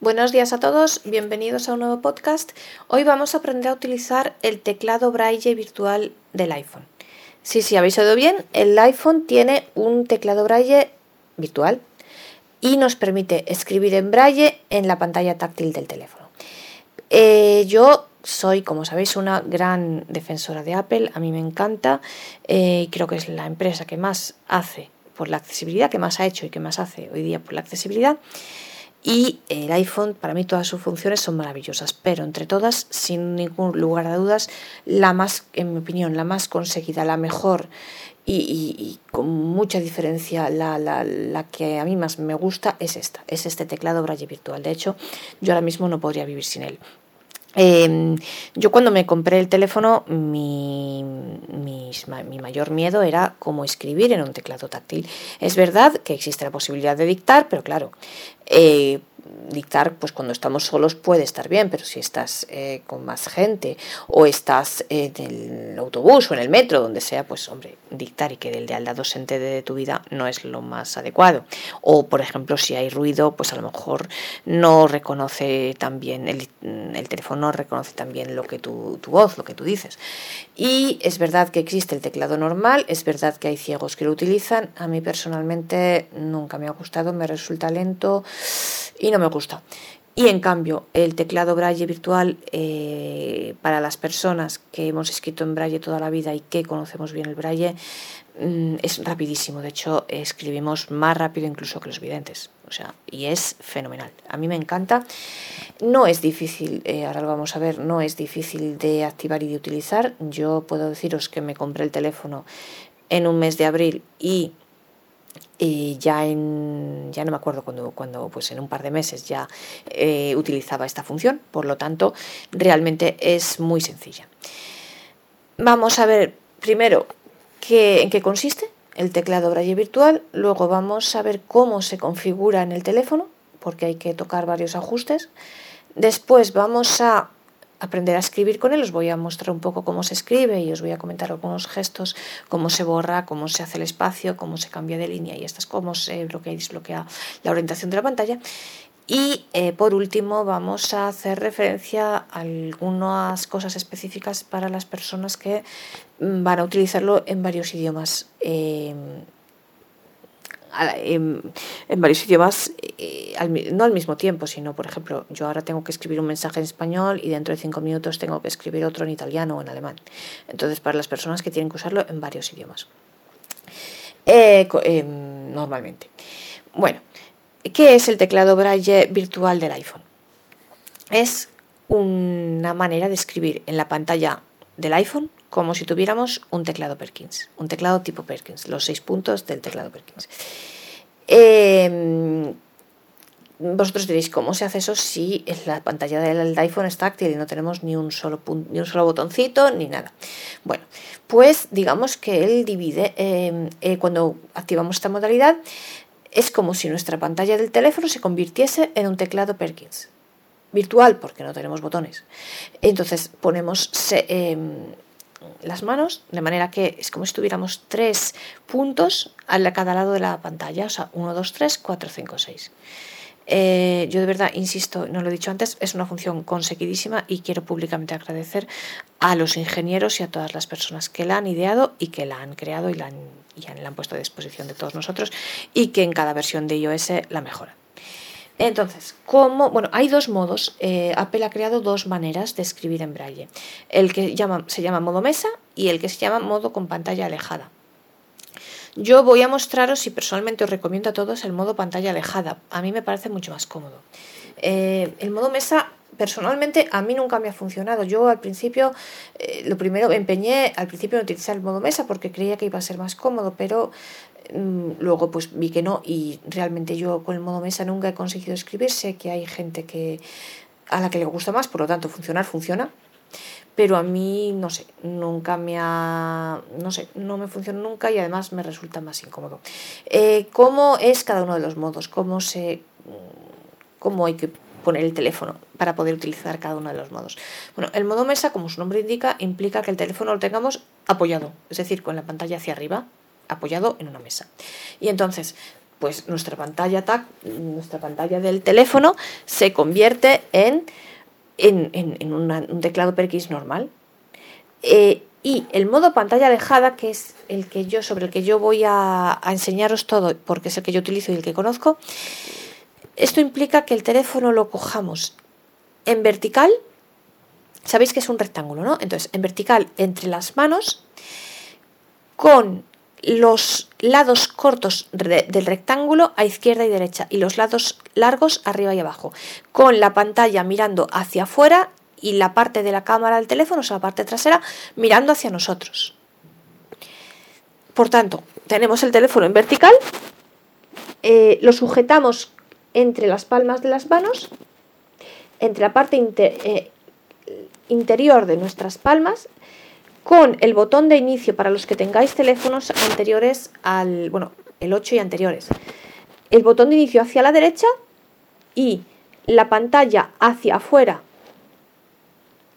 Buenos días a todos, bienvenidos a un nuevo podcast. Hoy vamos a aprender a utilizar el teclado braille virtual del iPhone. Sí, sí, habéis oído bien, el iPhone tiene un teclado braille virtual y nos permite escribir en braille en la pantalla táctil del teléfono. Eh, yo soy, como sabéis, una gran defensora de Apple, a mí me encanta, eh, creo que es la empresa que más hace por la accesibilidad, que más ha hecho y que más hace hoy día por la accesibilidad. Y el iPhone, para mí todas sus funciones son maravillosas, pero entre todas, sin ningún lugar a dudas, la más, en mi opinión, la más conseguida, la mejor y, con mucha diferencia, la, que a mí más me gusta es esta, es este teclado Braille virtual. De hecho, yo ahora mismo no podría vivir sin él. Em, yo cuando me compré el teléfono, mi, mayor miedo era cómo escribir en un teclado táctil. Es verdad que existe la posibilidad de dictar, pero claro, eh, dictar, pues cuando estamos solos puede estar bien, pero si estás eh, con más gente o estás en el autobús o en el metro, donde sea, pues hombre, dictar y que el de al lado se entere de tu vida no es lo más adecuado. O, por ejemplo, si hay ruido, pues a lo mejor no reconoce también, el, el teléfono no reconoce también lo que tu, tu voz, lo que tú dices. Y es verdad que existe el teclado normal, es verdad que hay ciegos que lo utilizan. A mí personalmente nunca me ha gustado, me resulta lento y no me gusta. Y en cambio, el teclado Braille virtual eh, para las personas que hemos escrito en Braille toda la vida y que conocemos bien el Braille mm, es rapidísimo. De hecho, escribimos más rápido incluso que los videntes. O sea, y es fenomenal. A mí me encanta. No es difícil, eh, ahora lo vamos a ver, no es difícil de activar y de utilizar. Yo puedo deciros que me compré el teléfono en un mes de abril y y ya en ya no me acuerdo cuando, cuando pues en un par de meses ya eh, utilizaba esta función. Por lo tanto realmente es muy sencilla. Vamos a ver primero qué, en qué consiste el teclado braille virtual. Luego vamos a ver cómo se configura en el teléfono porque hay que tocar varios ajustes. Después vamos a aprender a escribir con él. Os voy a mostrar un poco cómo se escribe y os voy a comentar algunos gestos, cómo se borra, cómo se hace el espacio, cómo se cambia de línea y estas, cómo se bloquea y desbloquea la orientación de la pantalla. Y eh, por último vamos a hacer referencia a algunas cosas específicas para las personas que mm, van a utilizarlo en varios idiomas. Eh, en, varios idiomas, eh, no al mismo tiempo, sino, por ejemplo, yo ahora tengo que escribir un mensaje en español y dentro de cinco minutos tengo que escribir otro en italiano o en alemán. Entonces, para las personas que tienen que usarlo en varios idiomas. Eh, em, normalmente. Bueno, ¿qué es el teclado Braille virtual del iPhone? Es una manera de escribir en la pantalla del iPhone como si tuviéramos un teclado Perkins, un teclado tipo Perkins, los seis puntos del teclado Perkins. Em, vosotros diréis, ¿cómo se hace eso si la pantalla del iPhone es táctil y no tenemos ni un solo, ni un solo botoncito ni nada? Bueno, pues digamos que él divide, em, eh, cuando activamos esta modalidad, es como si nuestra pantalla del teléfono se convirtiese en un teclado Perkins virtual porque no tenemos botones. Entonces ponemos em, las manos de manera que es como si tuviéramos tres puntos a cada lado de la pantalla, o sea, 1, 2, 3, 4, 5, 6. yo de verdad, insisto, no lo he dicho antes, es una función conseguidísima y quiero públicamente agradecer a los ingenieros y a todas las personas que la han ideado y que la han creado y la han, la han puesto a disposición de todos nosotros y que en cada versión de iOS la mejoran. Entonces, ¿cómo? Bueno, hay dos modos. Eh, Apple ha creado dos maneras de escribir en braille. El que se llama modo mesa y el que se llama modo con pantalla alejada. Yo voy a mostraros y personalmente os recomiendo a todos el modo pantalla alejada. A mí me parece mucho más cómodo. Eh, el modo mesa personalmente a mí nunca me ha funcionado. Yo al principio, eh, lo primero, me empeñé al principio en utilizar el modo mesa porque creía que iba a ser más cómodo, pero luego pues vi que no y realmente yo con el modo mesa nunca he conseguido escribir. Sé que hay gente que a la que le gusta más, por lo tanto funcionar funciona. Pero a mí, no sé, nunca me ha. No sé, no me funciona nunca y además me resulta más incómodo. Eh, ¿Cómo es cada uno de los modos? ¿Cómo se. cómo hay que poner el teléfono para poder utilizar cada uno de los modos. Bueno, el modo mesa, como su nombre indica, implica que el teléfono lo tengamos apoyado, es decir, con la pantalla hacia arriba, apoyado en una mesa. Y entonces, pues nuestra pantalla nuestra pantalla del teléfono se convierte en, en, un teclado PERKINS normal. Eh, y el modo pantalla alejada, que es el que yo, sobre el que yo voy a, enseñaros todo, porque es el que yo utilizo y el que conozco, esto implica que el teléfono lo cojamos en vertical, sabéis que es un rectángulo, ¿no? Entonces, en vertical entre las manos, con los lados cortos del rectángulo a izquierda y derecha y los lados largos arriba y abajo, con la pantalla mirando hacia afuera y la parte de la cámara del teléfono, o sea, la parte trasera, mirando hacia nosotros. Por tanto, tenemos el teléfono en vertical, eh, lo sujetamos entre las palmas de las manos, entre la parte eh, interior de nuestras palmas, con el botón de inicio para los que tengáis teléfonos anteriores al, bueno, el 8 y anteriores. El botón de inicio hacia la derecha y la pantalla hacia afuera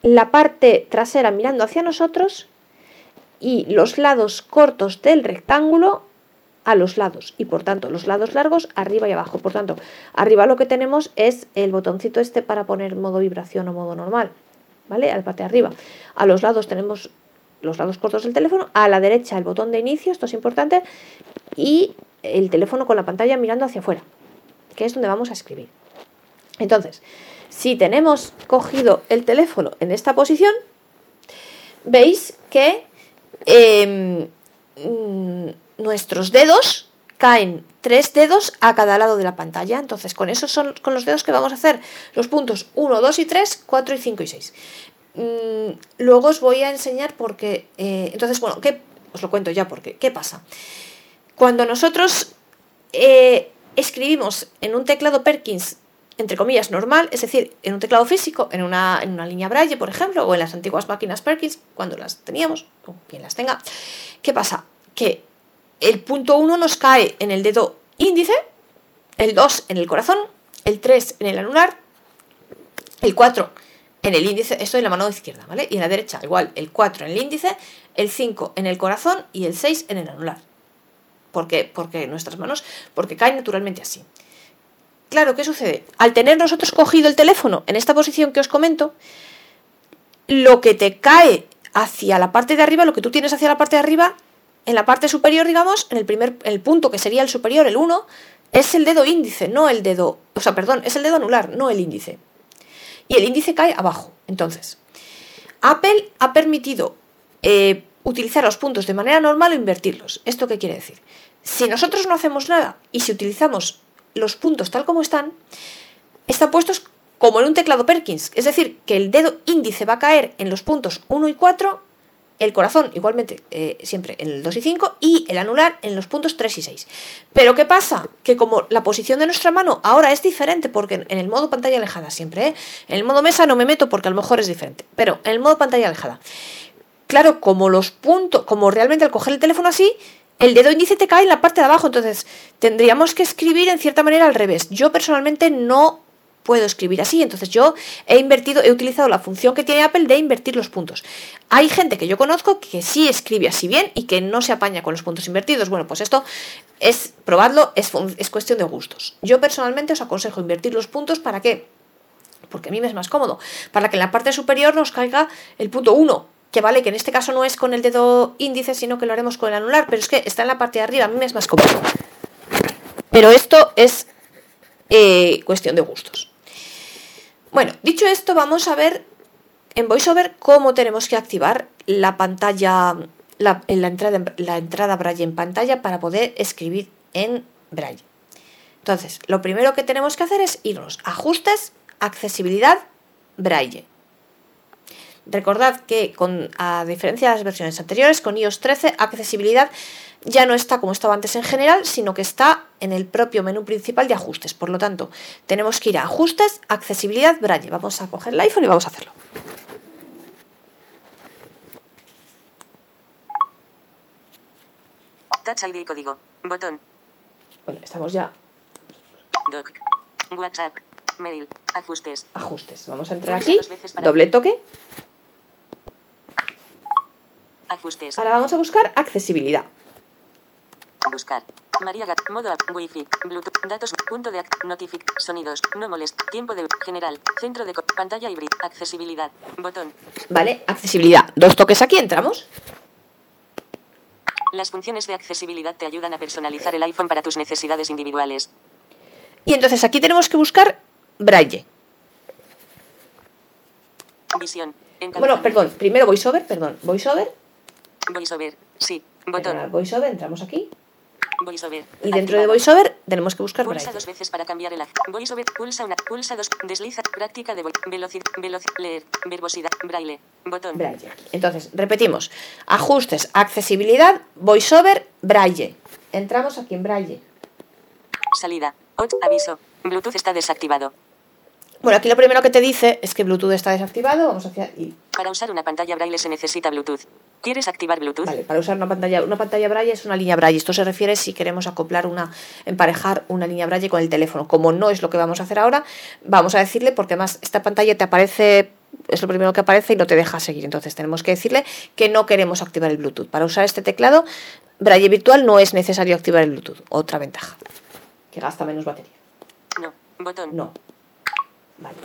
la parte trasera mirando hacia nosotros y los lados cortos del rectángulo a los lados y por tanto los lados largos arriba y abajo. Por tanto, arriba lo que tenemos es el botoncito este para poner modo vibración o modo normal, ¿vale? A la parte de arriba. A los lados tenemos los lados cortos del teléfono, a la derecha el botón de inicio, esto es importante, y el teléfono con la pantalla mirando hacia afuera, que es donde vamos a escribir. Entonces, si tenemos cogido el teléfono en esta posición, veis que em, mm, nuestros dedos caen tres dedos a cada lado de la pantalla. Entonces, con esos son con los dedos que vamos a hacer los puntos 1, 2 y 3, 4 y 5 y 6. Mm, luego os voy a enseñar por qué. Eh, entonces, bueno, ¿qué? os lo cuento ya porque. ¿Qué pasa? Cuando nosotros eh, escribimos en un teclado Perkins entre comillas, normal, es decir, en un teclado físico, en una, en una línea Braille, por ejemplo, o en las antiguas máquinas Perkins, cuando las teníamos, o quien las tenga, ¿qué pasa? Que el punto 1 nos cae en el dedo índice, el 2 en el corazón, el 3 en el anular, el 4 en el índice, esto en la mano izquierda, ¿vale? Y en la derecha, igual, el 4 en el índice, el 5 en el corazón y el 6 en el anular. ¿Por qué? Porque nuestras manos, porque caen naturalmente así. Claro, ¿qué sucede? Al tener nosotros cogido el teléfono en esta posición que os comento, lo que te cae hacia la parte de arriba, lo que tú tienes hacia la parte de arriba, en la parte superior, digamos, en el primer el punto que sería el superior, el 1, es el dedo índice, no el dedo, o sea, perdón, es el dedo anular, no el índice. Y el índice cae abajo. Entonces, Apple ha permitido eh, utilizar los puntos de manera normal o invertirlos. ¿Esto qué quiere decir? Si nosotros no hacemos nada y si utilizamos los puntos tal como están, están puestos como en un teclado Perkins. Es decir, que el dedo índice va a caer en los puntos 1 y 4, el corazón igualmente eh, siempre en el 2 y 5 y el anular en los puntos 3 y 6. Pero ¿qué pasa? Que como la posición de nuestra mano ahora es diferente, porque en el modo pantalla alejada siempre, ¿eh? en el modo mesa no me meto porque a lo mejor es diferente, pero en el modo pantalla alejada. Claro, como los puntos, como realmente al coger el teléfono así, el dedo índice te cae en la parte de abajo, entonces tendríamos que escribir en cierta manera al revés. Yo personalmente no puedo escribir así, entonces yo he invertido, he utilizado la función que tiene Apple de invertir los puntos. Hay gente que yo conozco que sí escribe así bien y que no se apaña con los puntos invertidos. Bueno, pues esto es probarlo, es, es cuestión de gustos. Yo personalmente os aconsejo invertir los puntos para qué? Porque a mí me es más cómodo, para que en la parte superior nos caiga el punto 1 que vale que en este caso no es con el dedo índice, sino que lo haremos con el anular, pero es que está en la parte de arriba, a mí me es más cómodo. Pero esto es eh, cuestión de gustos. Bueno, dicho esto, vamos a ver en VoiceOver cómo tenemos que activar la pantalla, la, la, entrada, la entrada Braille en pantalla para poder escribir en Braille. Entonces, lo primero que tenemos que hacer es irnos a ajustes, accesibilidad, Braille. Recordad que con, a diferencia de las versiones anteriores, con iOS 13, accesibilidad ya no está como estaba antes en general, sino que está en el propio menú principal de ajustes. Por lo tanto, tenemos que ir a ajustes, accesibilidad, braille. Vamos a coger el iPhone y vamos a hacerlo. Touch ID código. Botón. Bueno, estamos ya. Doc. WhatsApp. Mail. Ajustes. Ajustes. Vamos a entrar aquí. Doble toque. Ajustes. Ahora vamos a buscar accesibilidad. Buscar. María Gat. Modo app. Wi-Fi. Bluetooth. Datos. Punto de ac- Notific. Sonidos. No molest. Tiempo de. General. Centro de. Pantalla híbrida. Accesibilidad. Botón. ¿Vale? Accesibilidad. Dos toques aquí, entramos. Las funciones de accesibilidad te ayudan a personalizar el iPhone para tus necesidades individuales. Y entonces aquí tenemos que buscar braille. Visión. Bueno, perdón, primero voiceover, perdón, voiceover. VoiceOver. Sí. Botón. voiceover, entramos aquí. VoiceOver. Y dentro Activado. de voiceover tenemos que buscar Pulsa braille. dos veces para cambiar el VoiceOver. Pulsa una. Pulsa dos. Desliza. Práctica de velocidad. Velocidad. Leer. Verbosidad. Braille. Botón. Braille. Entonces, repetimos. Ajustes, accesibilidad, voiceover, braille. Entramos aquí en braille. Salida. Ot. Aviso. Bluetooth está desactivado. Bueno, aquí lo primero que te dice es que Bluetooth está desactivado. Vamos hacia y Para usar una pantalla braille se necesita Bluetooth. ¿Quieres activar Bluetooth? Vale, para usar una pantalla, una pantalla braille es una línea braille. Esto se refiere si queremos acoplar una, emparejar una línea braille con el teléfono. Como no es lo que vamos a hacer ahora, vamos a decirle, porque además esta pantalla te aparece, es lo primero que aparece y no te deja seguir. Entonces tenemos que decirle que no queremos activar el Bluetooth. Para usar este teclado braille virtual no es necesario activar el Bluetooth. Otra ventaja, que gasta menos batería. No. Botón. No. Vale.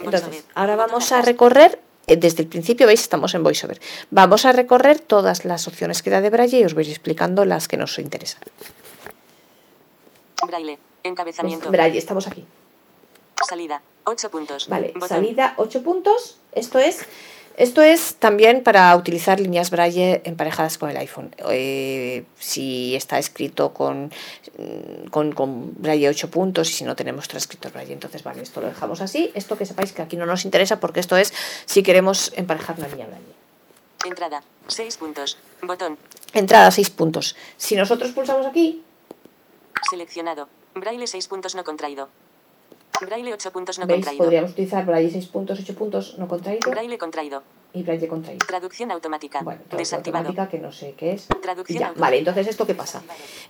Entonces, ahora vamos a recorrer, desde el principio, veis, estamos en VoiceOver. Vamos a recorrer todas las opciones que da de Braille y os voy explicando las que nos interesan. Braille. Encabezamiento. Braille, estamos aquí. Salida. 8 puntos. Vale, Botón. salida 8 puntos. Esto es, esto es también para utilizar líneas Braille emparejadas con el iPhone. Eh, si está escrito con, mm, con, con Braille 8 puntos y si no tenemos transcrito Braille. Entonces, vale, esto lo dejamos así. Esto que sepáis que aquí no nos interesa porque esto es si queremos emparejar una línea Braille. Entrada. 6 puntos. Botón. Entrada 6 puntos. Si nosotros pulsamos aquí, Seleccionado. Braille 6 puntos no contraído. Braille 8 puntos no veis, contraído. podríamos utilizar Braille 6 puntos, 8 puntos no contraído Braille contraído. Y Braille contraído. Traducción automática. Bueno, traducción Desactivado. automática que no sé qué es. Traducción ya, vale, entonces esto qué pasa.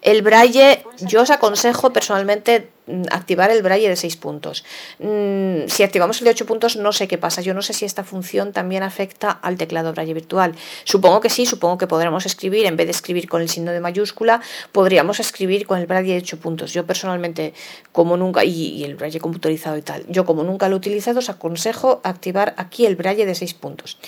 El braille, yo os aconsejo personalmente mm, activar el braille de 6 puntos. Mm, Si activamos el de 8 puntos no sé qué pasa. Yo no sé si esta función también afecta al teclado braille virtual. Supongo que sí, supongo que podremos escribir, en vez de escribir con el signo de mayúscula, podríamos escribir con el braille de 8 puntos. Yo personalmente, como nunca, y, y el braille computarizado y tal, yo como nunca lo he utilizado, os aconsejo activar aquí el braille de 6 puntos.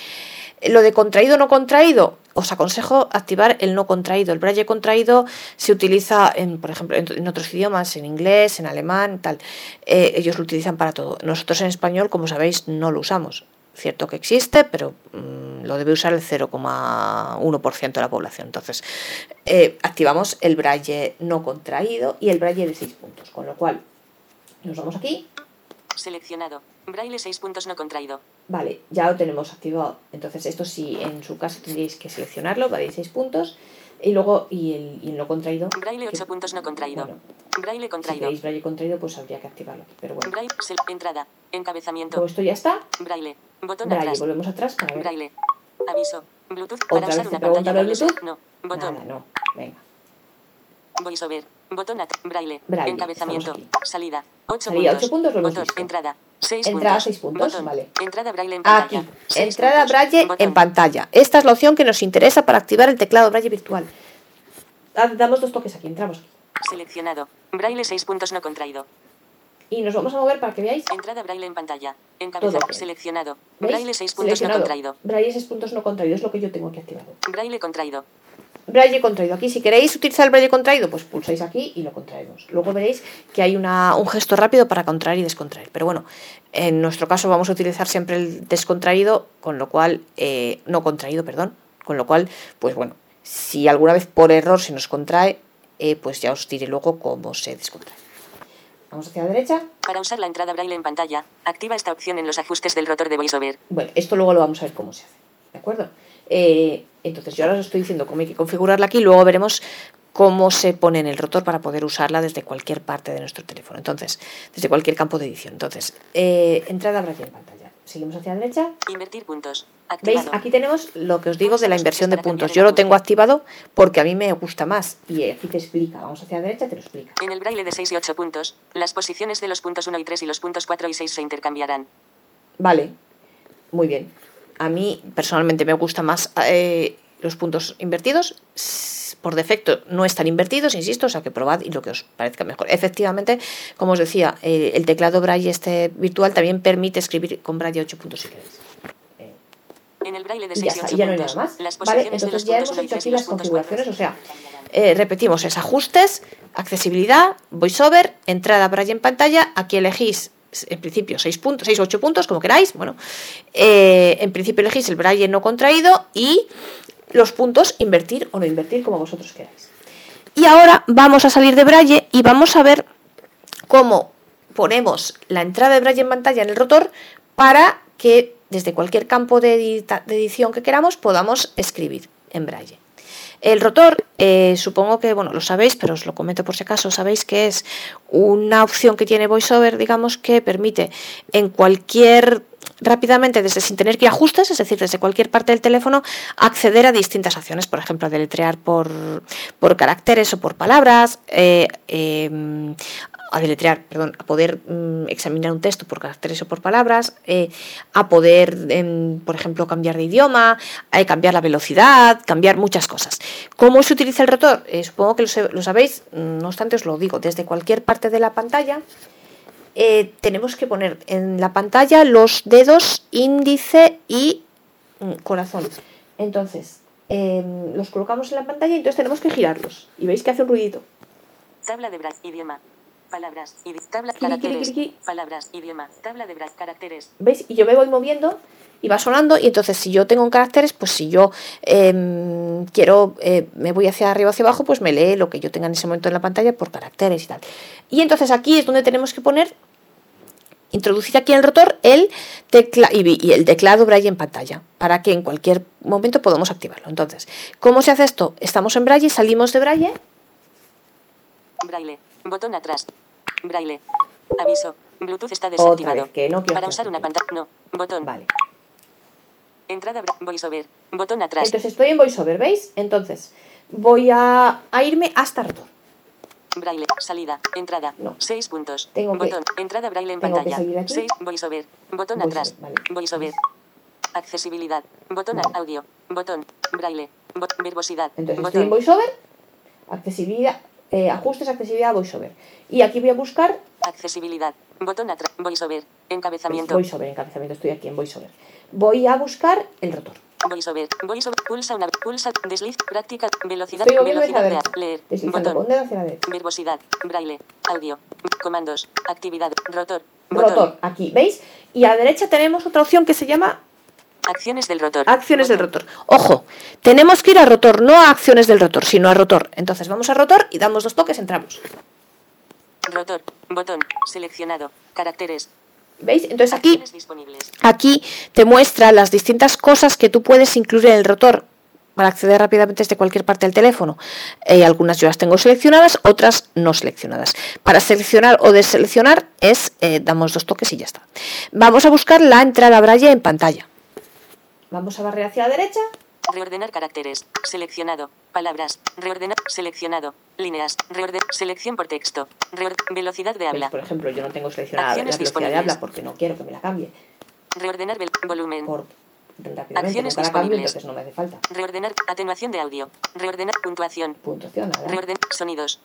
Lo de contraído o no contraído, os aconsejo activar el no contraído. El braille contraído se utiliza, en, por ejemplo, en, otros idiomas, en inglés, en alemán, tal. Eh, ellos lo utilizan para todo. Nosotros en español, como sabéis, no lo usamos. Cierto que existe, pero mm, lo debe usar el 0,1% de la población. Entonces, eh, activamos el braille no contraído y el braille de 6 puntos. Con lo cual, nos vamos aquí Seleccionado. Braille 6 puntos no contraído. Vale, ya lo tenemos activado. Entonces, esto sí, en su caso tendríais que seleccionarlo, vale, 6 puntos. Y luego, y el, y el no contraído. Braille que- 8 puntos no contraído. Bueno, Braille si contraído. queréis braille contraído, pues habría que activarlo aquí. Pero bueno, Braille. entrada. Encabezamiento. esto ya está, Braille. Botón braille, atrás. volvemos atrás para ver. Braille. Aviso. Bluetooth. ¿Otra Para vez usar te una pantalla. Bluetooth? No. Botón. Nada, no. Venga. VoiceOver. Botón at Braille. Braille, Encabezamiento. aquí. Salida. 8 Salida, puntos. ocho puntos, lo Botón. Entrada. 6 Entrada, puntos. seis puntos, Botón. vale. Entrada Braille en Aquí, pantalla. Seis entrada puntos. braille Botón. en pantalla. Esta es la opción que nos interesa para activar el teclado braille virtual. Da- Damos dos toques aquí, entramos aquí. Seleccionado. Braille 6 puntos no contraído. Y nos vamos a mover para que veáis. Entrada Braille en pantalla. Encabezado. Todo. Seleccionado. ¿Veis? Braille 6 puntos no contraído. Braille 6 puntos no contraído, es lo que yo tengo aquí activado. Braille contraído. Braille contraído. Aquí, si queréis utilizar el braille contraído, pues pulsáis aquí y lo contraemos. Luego veréis que hay una, un gesto rápido para contraer y descontraer. Pero bueno, en nuestro caso vamos a utilizar siempre el descontraído, con lo cual, eh, no contraído, perdón. Con lo cual, pues bueno, si alguna vez por error se nos contrae, eh, pues ya os diré luego cómo se descontrae. Vamos hacia la derecha. Para usar la entrada Braille en pantalla, activa esta opción en los ajustes del rotor de VoiceOver. Bueno, esto luego lo vamos a ver cómo se hace. ¿De acuerdo? Eh, entonces, yo ahora os estoy diciendo cómo hay que configurarla aquí, luego veremos cómo se pone en el rotor para poder usarla desde cualquier parte de nuestro teléfono. Entonces, desde cualquier campo de edición. Entonces, eh, entrada braille en pantalla. Seguimos hacia la derecha. Invertir puntos. ¿Veis? Aquí tenemos lo que os digo de la inversión de puntos. Yo lo tengo activado porque a mí me gusta más. Y aquí te explica. Vamos hacia la derecha, te lo explica. En el braille de 6 y 8 puntos, las posiciones de los puntos 1 y 3 y los puntos 4 y 6 se intercambiarán. Vale, muy bien. A mí personalmente me gusta más eh, los puntos invertidos por defecto no están invertidos, insisto, o sea que probad y lo que os parezca mejor. Efectivamente, como os decía, eh, el teclado Braille este virtual también permite escribir con Braille 8 puntos si queréis. En el braille de Y ya 6 y está, 8 y ya no hay nada más. Las Vale, entonces ya hemos hecho aquí las configuraciones, o sea, eh, repetimos, es ajustes, accesibilidad, voiceover, entrada Braille en pantalla, aquí elegís en principio 6 puntos, 6 o 8 puntos, como queráis, bueno, eh, en principio elegís el Braille no contraído y los puntos invertir o no invertir, como vosotros queráis. Y ahora vamos a salir de Braille y vamos a ver cómo ponemos la entrada de Braille en pantalla en el rotor para que desde cualquier campo de, edición que queramos podamos escribir en Braille. El rotor, eh, supongo que, bueno, lo sabéis, pero os lo comento por si acaso, sabéis que es una opción que tiene VoiceOver, digamos, que permite en cualquier, rápidamente, desde sin tener que ajustes, es decir, desde cualquier parte del teléfono, acceder a distintas acciones, por ejemplo, a deletrear por, por caracteres o por palabras, eh, eh, a deletrear, perdón, a poder mm, examinar un texto por caracteres o por palabras, eh, a poder, em, por ejemplo, cambiar de idioma, a cambiar la velocidad, cambiar muchas cosas. ¿Cómo se utiliza el rotor? Eh, supongo que lo, lo sabéis, no obstante os lo digo, desde cualquier parte de la pantalla eh, tenemos que poner en la pantalla los dedos índice y mm, corazón. Entonces, em, los colocamos en la pantalla y entonces tenemos que girarlos. Y veis que hace un ruidito. Palabras, idi- tabla, palabras, idioma, tabla de caracteres, ¿Veis? Y yo me voy moviendo y va sonando y entonces si yo tengo un caracteres, pues si yo em, quiero, eh, me voy hacia arriba hacia abajo, pues me lee lo que yo tenga en ese momento en la pantalla por caracteres y tal. Y entonces aquí es donde tenemos que poner, introducir aquí en el rotor el tecla y, y el teclado Braille en pantalla, para que en cualquier momento podamos activarlo. Entonces, ¿cómo se hace esto? Estamos en Braille, salimos de Braille, braille, botón atrás, braille, aviso, Bluetooth está Otra desactivado. vez, que no Para que usar una pantalla, no, botón, vale. entrada, voiceover, botón atrás, Entonces estoy en VoiceOver, ¿veis? Entonces voy a, a irme hasta rotor. braille, salida, entrada, No. 6 puntos, Tengo que- botón, entrada braille en que pantalla. 6, voiceover, botón atrás, vale. voiceover, accesibilidad, botón Vale. audio, botón, braille, bo- verbosidad, Entonces estoy botón, en VoiceOver, accesibilidad, eh, ajustes, accesibilidad, VoiceOver. Y aquí voy a buscar accesibilidad, botón atrás, voiceover, encabezamiento, VoiceOver, encabezamiento, estoy aquí en VoiceOver. Voy a buscar el rotor. VoiceOver, VoiceOver, pulsa una, pulsa, desliz, práctica, velocidad, Estoy velocidad derecha. leer, con botón, dedo hacia la derecha. verbosidad, braille, audio, comandos, actividad, rotor, botón, Rotor, aquí, ¿veis? Y a la derecha tenemos otra opción que se llama acciones del rotor, acciones del rotor. Ojo, tenemos que ir a rotor, no a acciones del rotor, sino a rotor. Entonces vamos a rotor y damos dos toques, entramos. rotor, botón, seleccionado, caracteres, ¿Veis? Entonces aquí Aquí te muestra las distintas cosas que tú puedes incluir en el rotor para acceder rápidamente desde cualquier parte del teléfono. Eh, algunas yo las tengo seleccionadas, otras no seleccionadas. Para seleccionar o deseleccionar es, eh, damos dos toques y ya está. Vamos a buscar la entrada braille en pantalla. Vamos a barrer hacia la derecha. reordenar caracteres, seleccionado, palabras, reordenar, seleccionado, líneas, reorden, selección por texto, reor- velocidad de habla, Por ejemplo, yo no tengo seleccionada la velocidad de disponibles. habla porque no quiero que me la cambie. Reordenar volumen, por. Acciones cambio, disponibles. entonces no me hace falta. reordenar atenuación de audio, reordenar puntuación, Puntuación, nada. reorden sonidos,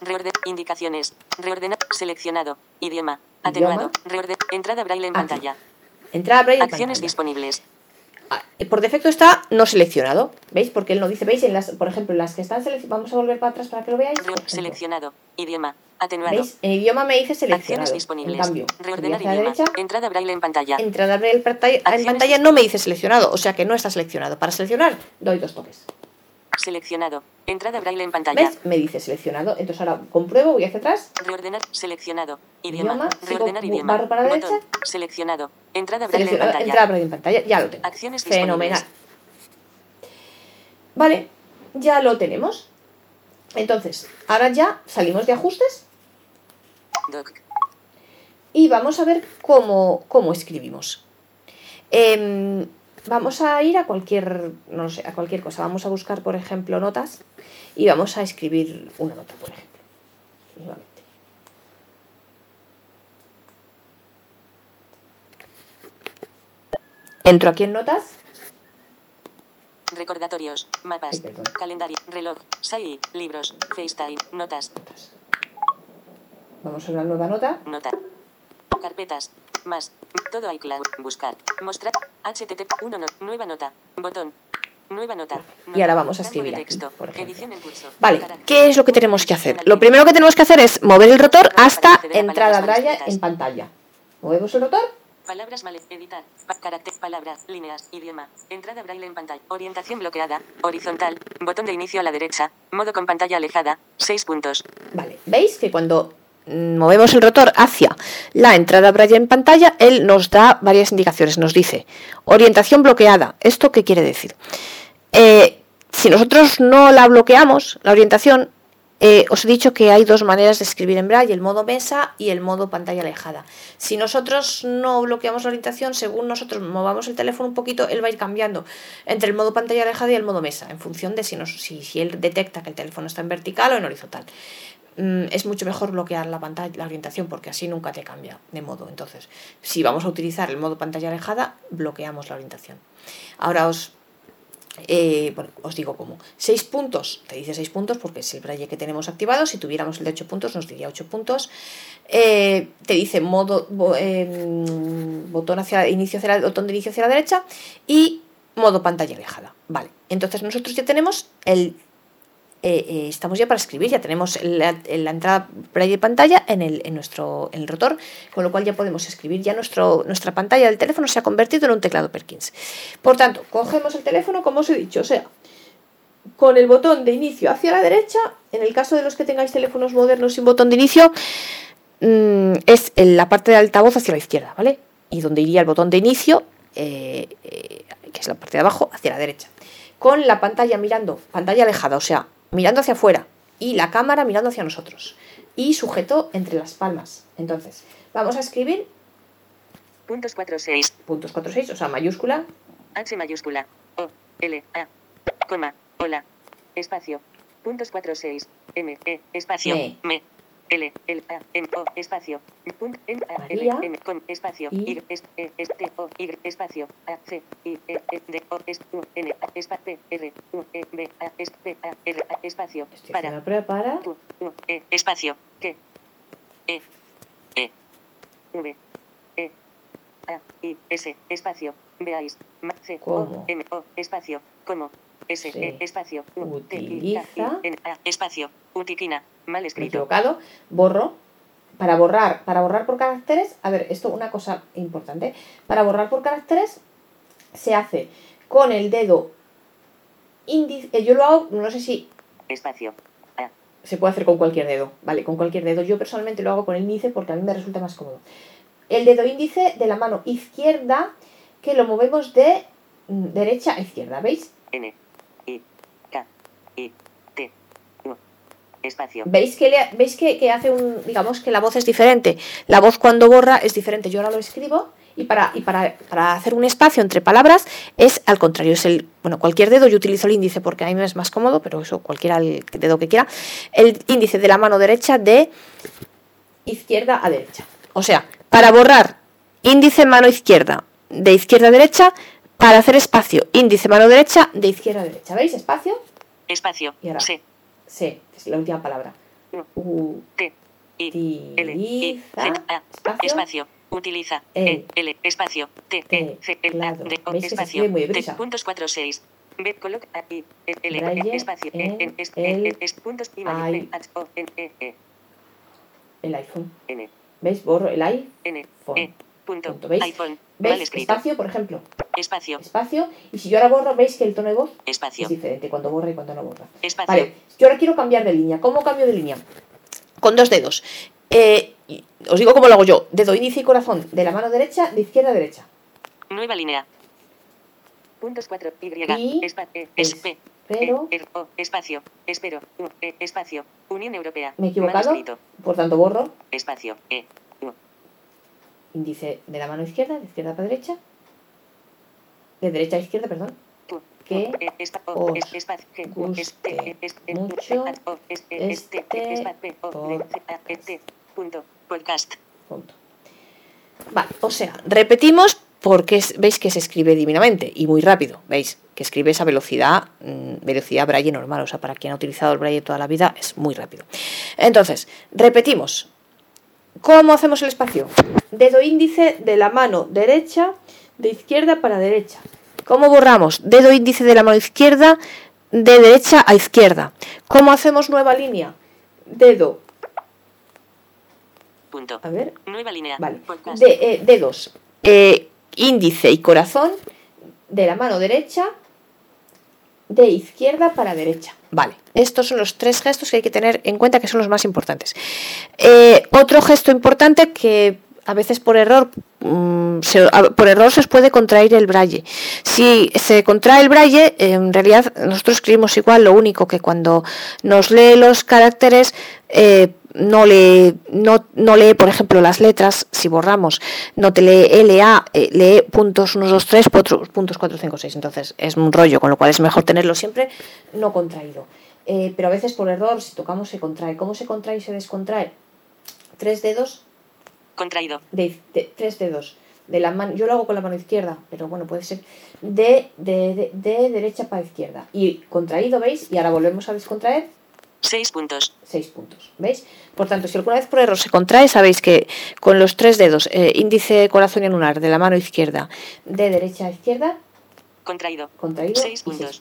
reorden indicaciones, reordenar seleccionado, idioma, atenuado, reorden entrada braille en Aquí. pantalla, Entrada braille en acciones pantalla. disponibles, Ah, por defecto está no seleccionado, ¿veis? Porque él no dice, ¿veis? En las, por ejemplo, en las que están seleccionadas, vamos a volver para atrás para que lo veáis. Seleccionado, idioma, atenuado, ¿Veis? En idioma me dice seleccionado. acciones En disponibles, cambio, si voy reordenar derecha, entrada braille en pantalla, entrada braille en en pantalla no me dice seleccionado, o sea que no está seleccionado. Para seleccionar, doy dos toques. Seleccionado, entrada braille en pantalla, ¿Ves? Me dice seleccionado. Entonces ahora compruebo, voy hacia atrás. reordenar seleccionado, idioma, Idioma, reordenar idioma, barro para la botón, derecha. seleccionado, entrada braille en pantalla, entrada braille en pantalla, ya lo tengo. Acciones Fenomenal. Vale, ya lo tenemos. Entonces, ahora ya salimos de ajustes doc, y vamos a ver cómo, cómo escribimos. Em, vamos a ir a cualquier, no sé, a cualquier cosa. Vamos a buscar, por ejemplo, notas y vamos a escribir una nota, por ejemplo. Nuevamente. Entro aquí en notas. Re- Recordatorios. Mapas. Ay. Calendario. Reloj. SAI. Libros. FaceTime. Notas. Vamos a una nueva nota. Nota. Carpetas. Más. Todo iCloud. Buscar. Mostrar. HTTP. 1 no, Nueva nota. Botón. Nueva nota. Y ahora vamos a escribir aquí, texto. por. Vale. ¿qué es lo que tenemos que hacer? Lo primero que tenemos que hacer es mover el rotor hasta entrada braille en pantalla. Movemos el rotor. Palabras mal editar. Carácter, palabras, líneas, idioma. Entrada braille en pantalla. Orientación bloqueada. Horizontal. Botón de inicio a la derecha. Modo con pantalla alejada. 6 puntos. Vale, ¿veis que cuando movemos el rotor hacia la entrada braille en pantalla, él nos da varias indicaciones. Nos dice orientación bloqueada. ¿Esto qué quiere decir? Eh, si nosotros no la bloqueamos, la orientación, eh, os he dicho que hay dos maneras de escribir en braille, el modo mesa y el modo pantalla alejada. Si nosotros no bloqueamos la orientación, según nosotros movamos el teléfono un poquito, él va a ir cambiando entre el modo pantalla alejada y el modo mesa, en función de si, nos, si él detecta que el teléfono está en vertical o en horizontal. Mm, Es mucho mejor bloquear la pantalla, la orientación, porque así nunca te cambia de modo. Entonces, si vamos a utilizar el modo pantalla alejada, bloqueamos la orientación. Ahora os eh, os digo cómo. 6 puntos, te dice 6 puntos porque es el braille que tenemos activado. Si tuviéramos el de 8 puntos, nos diría 8 puntos. Eh, te dice modo em, botón hacia inicio hacia botón de inicio hacia la derecha y modo pantalla alejada. Vale, entonces nosotros ya tenemos el. Eh, eh, estamos ya para escribir, ya tenemos la, la entrada braille de pantalla en el, nuestro el rotor, con lo cual ya podemos escribir. Ya nuestro, nuestra pantalla del teléfono se ha convertido en un teclado Perkins. Por tanto, cogemos el teléfono, como os he dicho, o sea, con el botón de inicio hacia la derecha, en el caso de los que tengáis teléfonos modernos sin botón de inicio, mm, es en la parte de altavoz hacia la izquierda, ¿vale? Y donde iría el botón de inicio, eh, que es la parte de abajo, hacia la derecha. Con la pantalla mirando, pantalla alejada, o sea, mirando hacia afuera, y la cámara mirando hacia nosotros. Y sujeto entre las palmas. Entonces, vamos a escribir Puntos 4, 6. puntos 46, o sea, mayúscula, H mayúscula. O. L. A. Coma. Hola. Espacio. Puntos 4, 6. M. E. Espacio. Me. L. L. A. M. O. Espacio. Punto. M. A. L. M. Con. Espacio. Y. Es. E. Es. T. O. Y. Espacio. A. C. I. E. E. D. O. Es. U. N. A. Espa. P. R. U. E. B. A. Es. P. A. R. A. Espacio. Para. la prueba para, U. U. E. Espacio. Que. E. E. V. E. A. I. S. Espacio. Veáis. C. O. M. O. Espacio. Como. S. E. Espacio. U. T. I. N. A. Espacio. Mal escrito. equivocado, borro. Para borrar, para borrar por caracteres, a ver, esto una cosa importante. Para borrar por caracteres se hace con el dedo índice. eh, Yo lo hago, no sé si Espacio. A. se puede hacer con cualquier dedo, ¿vale? Con cualquier dedo. Yo personalmente lo hago con el índice porque a mí me resulta más cómodo. El dedo índice de la mano izquierda que lo movemos de mm, derecha a izquierda, ¿veis? N. I. K. I. Espacio. ¿Veis que, le- ¿veis que, que hace un, digamos que la voz es diferente? La voz cuando borra es diferente. Yo ahora lo escribo y para, y para, para hacer un espacio entre palabras es al contrario. Es el, bueno, cualquier dedo, yo utilizo el índice porque a mí me es más cómodo, pero eso cualquiera el dedo que quiera. El índice de la mano derecha de izquierda a derecha. O sea, para borrar índice mano izquierda de izquierda a derecha, para hacer espacio índice mano derecha de izquierda a derecha. ¿Veis? Espacio, Espacio. Y ahora. C. C, que es la última palabra. U, T. I. L. I. Espacio. Utiliza. El. E. L. Espacio. T. E. C. L. A. teclado. D. O. ¿Veis que se Espacio. T. Puntos 4, 6. B. Coloc. A. I. E, L. Espacio. E. Es. E. Puntos. I. mayor, i. P, H. O. N. E. E. el iPhone. ¿Veis? Borro el i, N. Phone. E. Punto. Punto. ¿Veis? iPhone. Mal ¿Veis? escrito. Espacio, por ejemplo. Espacio. Espacio. Y si yo ahora borro, ¿veis que el tono de voz es diferente cuando borra y cuando no borra? Espacio. Vale, yo ahora quiero cambiar de línea. ¿Cómo cambio de línea? Con dos dedos. Eh, os digo cómo lo hago yo. Dedo índice y corazón de la mano derecha, de izquierda a derecha. Nueva línea. Puntos 4. Y. Y. Espero. E, er, o, espacio. Espero. Espacio. Unión Europea. Me he equivocado. Por tanto, borro. Espacio. E. Índice de la mano izquierda, de izquierda para derecha. De derecha a izquierda, perdón. Que E, os es, es, guste e, es, mucho e, es, e, es, este E. Podcast. Punto. Vale, o sea, repetimos porque veis que se escribe divinamente y muy rápido, veis que escribe esa velocidad, mm, velocidad braille normal, o sea, para quien ha utilizado el braille toda la vida es muy rápido. Entonces, repetimos, ¿cómo hacemos el espacio? Dedo índice de la mano derecha, de izquierda para derecha. ¿Cómo borramos? Dedo índice de la mano izquierda, de derecha a izquierda. ¿Cómo hacemos nueva línea? Dedo. Punto. A ver. Nueva línea. Vale. De, eh, dedos. Eh, índice y corazón de la mano derecha de izquierda para derecha. Vale, estos son los tres gestos que hay que tener en cuenta que son los más importantes. Eh, otro gesto importante que a veces por error mm, se, por error se os puede contraer el braille. Si se contrae el braille, en realidad nosotros escribimos igual, lo único que cuando nos lee los caracteres eh, no lee, no, no, lee, por ejemplo, las letras, si borramos, no te lee LA, eh, lee puntos 1, 2, 3, puntos 4, 5, 6. Entonces es un rollo, con lo cual es mejor tenerlo siempre no contraído. Eh, pero a veces por error, si tocamos, se contrae. ¿Cómo se contrae y se descontrae? Tres dedos. Contraído. De, tres dedos. De la mano, yo lo hago con la mano izquierda, pero bueno, puede ser de, de, de derecha para izquierda. Y contraído, ¿veis? Y ahora volvemos a descontraer Seis puntos. Seis puntos. ¿Veis? Por tanto, si alguna vez por error se contrae, sabéis que con los tres dedos, eh, índice, corazón y anular de la mano izquierda, de derecha a izquierda, contraído. Contraído. Seis puntos.